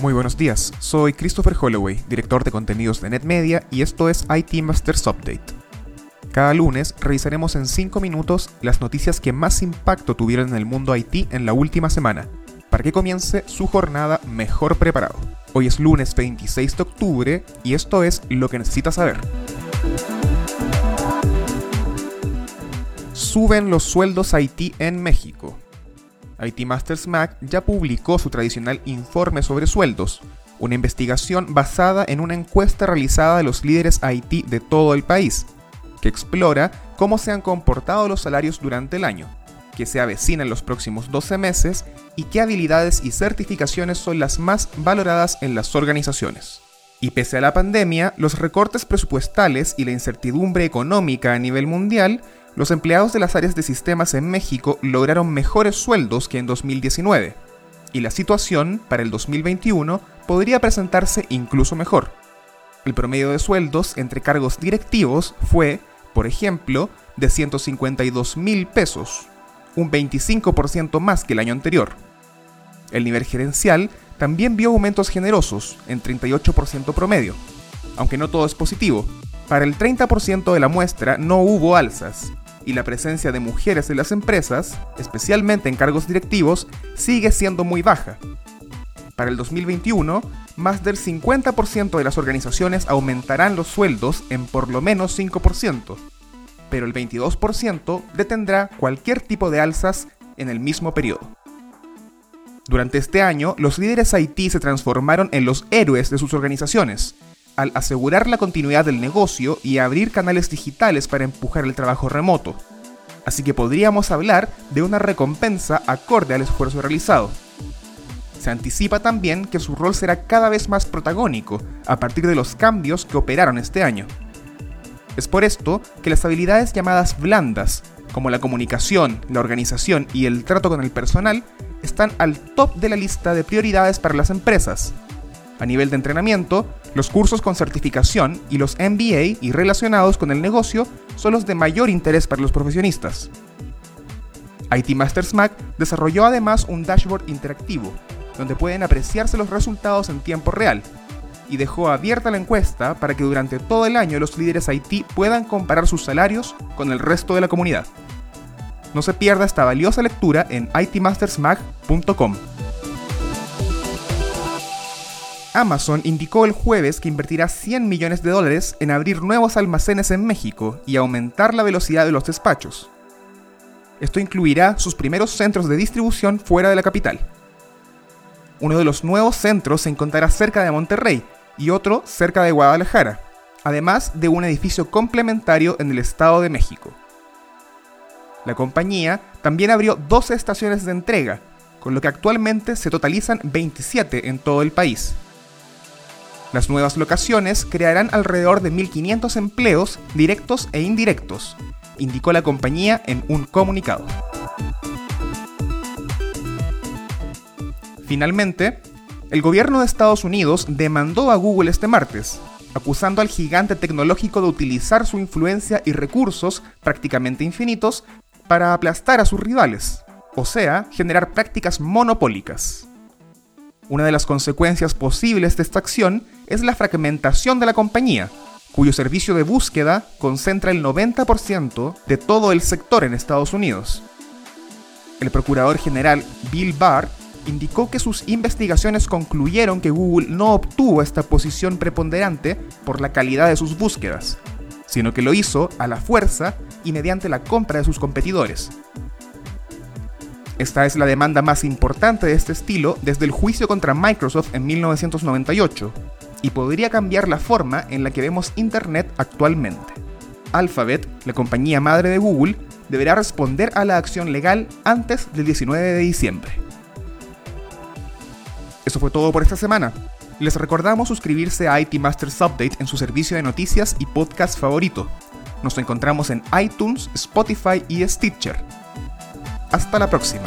Muy buenos días, soy Christopher Holloway, director de contenidos de NetMedia y esto es IT Masters Update. Cada lunes revisaremos en 5 minutos las noticias que más impacto tuvieron en el mundo IT en la última semana, para que comience su jornada mejor preparado. Hoy es lunes 26 de octubre y esto es lo que necesitas saber. Suben los sueldos IT en México. IT Masters Mac ya publicó su tradicional informe sobre sueldos, una investigación basada en una encuesta realizada de los líderes IT de todo el país, que explora cómo se han comportado los salarios durante el año, que se avecina en los próximos 12 meses y qué habilidades y certificaciones son las más valoradas en las organizaciones. Y pese a la pandemia, los recortes presupuestales y la incertidumbre económica a nivel mundial los empleados de las áreas de sistemas en México lograron mejores sueldos que en 2019, y la situación para el 2021 podría presentarse incluso mejor. El promedio de sueldos entre cargos directivos fue, por ejemplo, de 152 mil pesos, un 25% más que el año anterior. El nivel gerencial también vio aumentos generosos, en 38% promedio, aunque no todo es positivo. Para el 30% de la muestra no hubo alzas, y la presencia de mujeres en las empresas, especialmente en cargos directivos, sigue siendo muy baja. Para el 2021, más del 50% de las organizaciones aumentarán los sueldos en por lo menos 5%, pero el 22% detendrá cualquier tipo de alzas en el mismo periodo. Durante este año, los líderes IT se transformaron en los héroes de sus organizaciones, al asegurar la continuidad del negocio y abrir canales digitales para empujar el trabajo remoto. Así que podríamos hablar de una recompensa acorde al esfuerzo realizado. Se anticipa también que su rol será cada vez más protagónico a partir de los cambios que operaron este año. Es por esto que las habilidades llamadas blandas, como la comunicación, la organización y el trato con el personal, están al top de la lista de prioridades para las empresas. A nivel de entrenamiento, los cursos con certificación y los MBA y relacionados con el negocio son los de mayor interés para los profesionistas. IT Masters Mac desarrolló además un dashboard interactivo, donde pueden apreciarse los resultados en tiempo real, y dejó abierta la encuesta para que durante todo el año los líderes IT puedan comparar sus salarios con el resto de la comunidad. No se pierda esta valiosa lectura en itmastersmag.com. Amazon indicó el jueves que invertirá 100 millones de dólares en abrir nuevos almacenes en México y aumentar la velocidad de los despachos. Esto incluirá sus primeros centros de distribución fuera de la capital. Uno de los nuevos centros se encontrará cerca de Monterrey y otro cerca de Guadalajara, además de un edificio complementario en el Estado de México. La compañía también abrió 12 estaciones de entrega, con lo que actualmente se totalizan 27 en todo el país. Las nuevas locaciones crearán alrededor de 1.500 empleos directos e indirectos, indicó la compañía en un comunicado. Finalmente, el gobierno de Estados Unidos demandó a Google este martes, acusando al gigante tecnológico de utilizar su influencia y recursos prácticamente infinitos para aplastar a sus rivales, o sea, generar prácticas monopólicas. Una de las consecuencias posibles de esta acción es la fragmentación de la compañía, cuyo servicio de búsqueda concentra el 90% de todo el sector en Estados Unidos. El procurador general Bill Barr indicó que sus investigaciones concluyeron que Google no obtuvo esta posición preponderante por la calidad de sus búsquedas, sino que lo hizo a la fuerza y mediante la compra de sus competidores, esta es la demanda más importante de este estilo desde el juicio contra Microsoft en 1998 y podría cambiar la forma en la que vemos Internet actualmente. Alphabet, la compañía madre de Google, deberá responder a la acción legal antes del 19 de diciembre. Eso fue todo por esta semana. Les recordamos suscribirse a IT Masters Update en su servicio de noticias y podcast favorito. Nos encontramos en iTunes, Spotify y Stitcher. Hasta la próxima.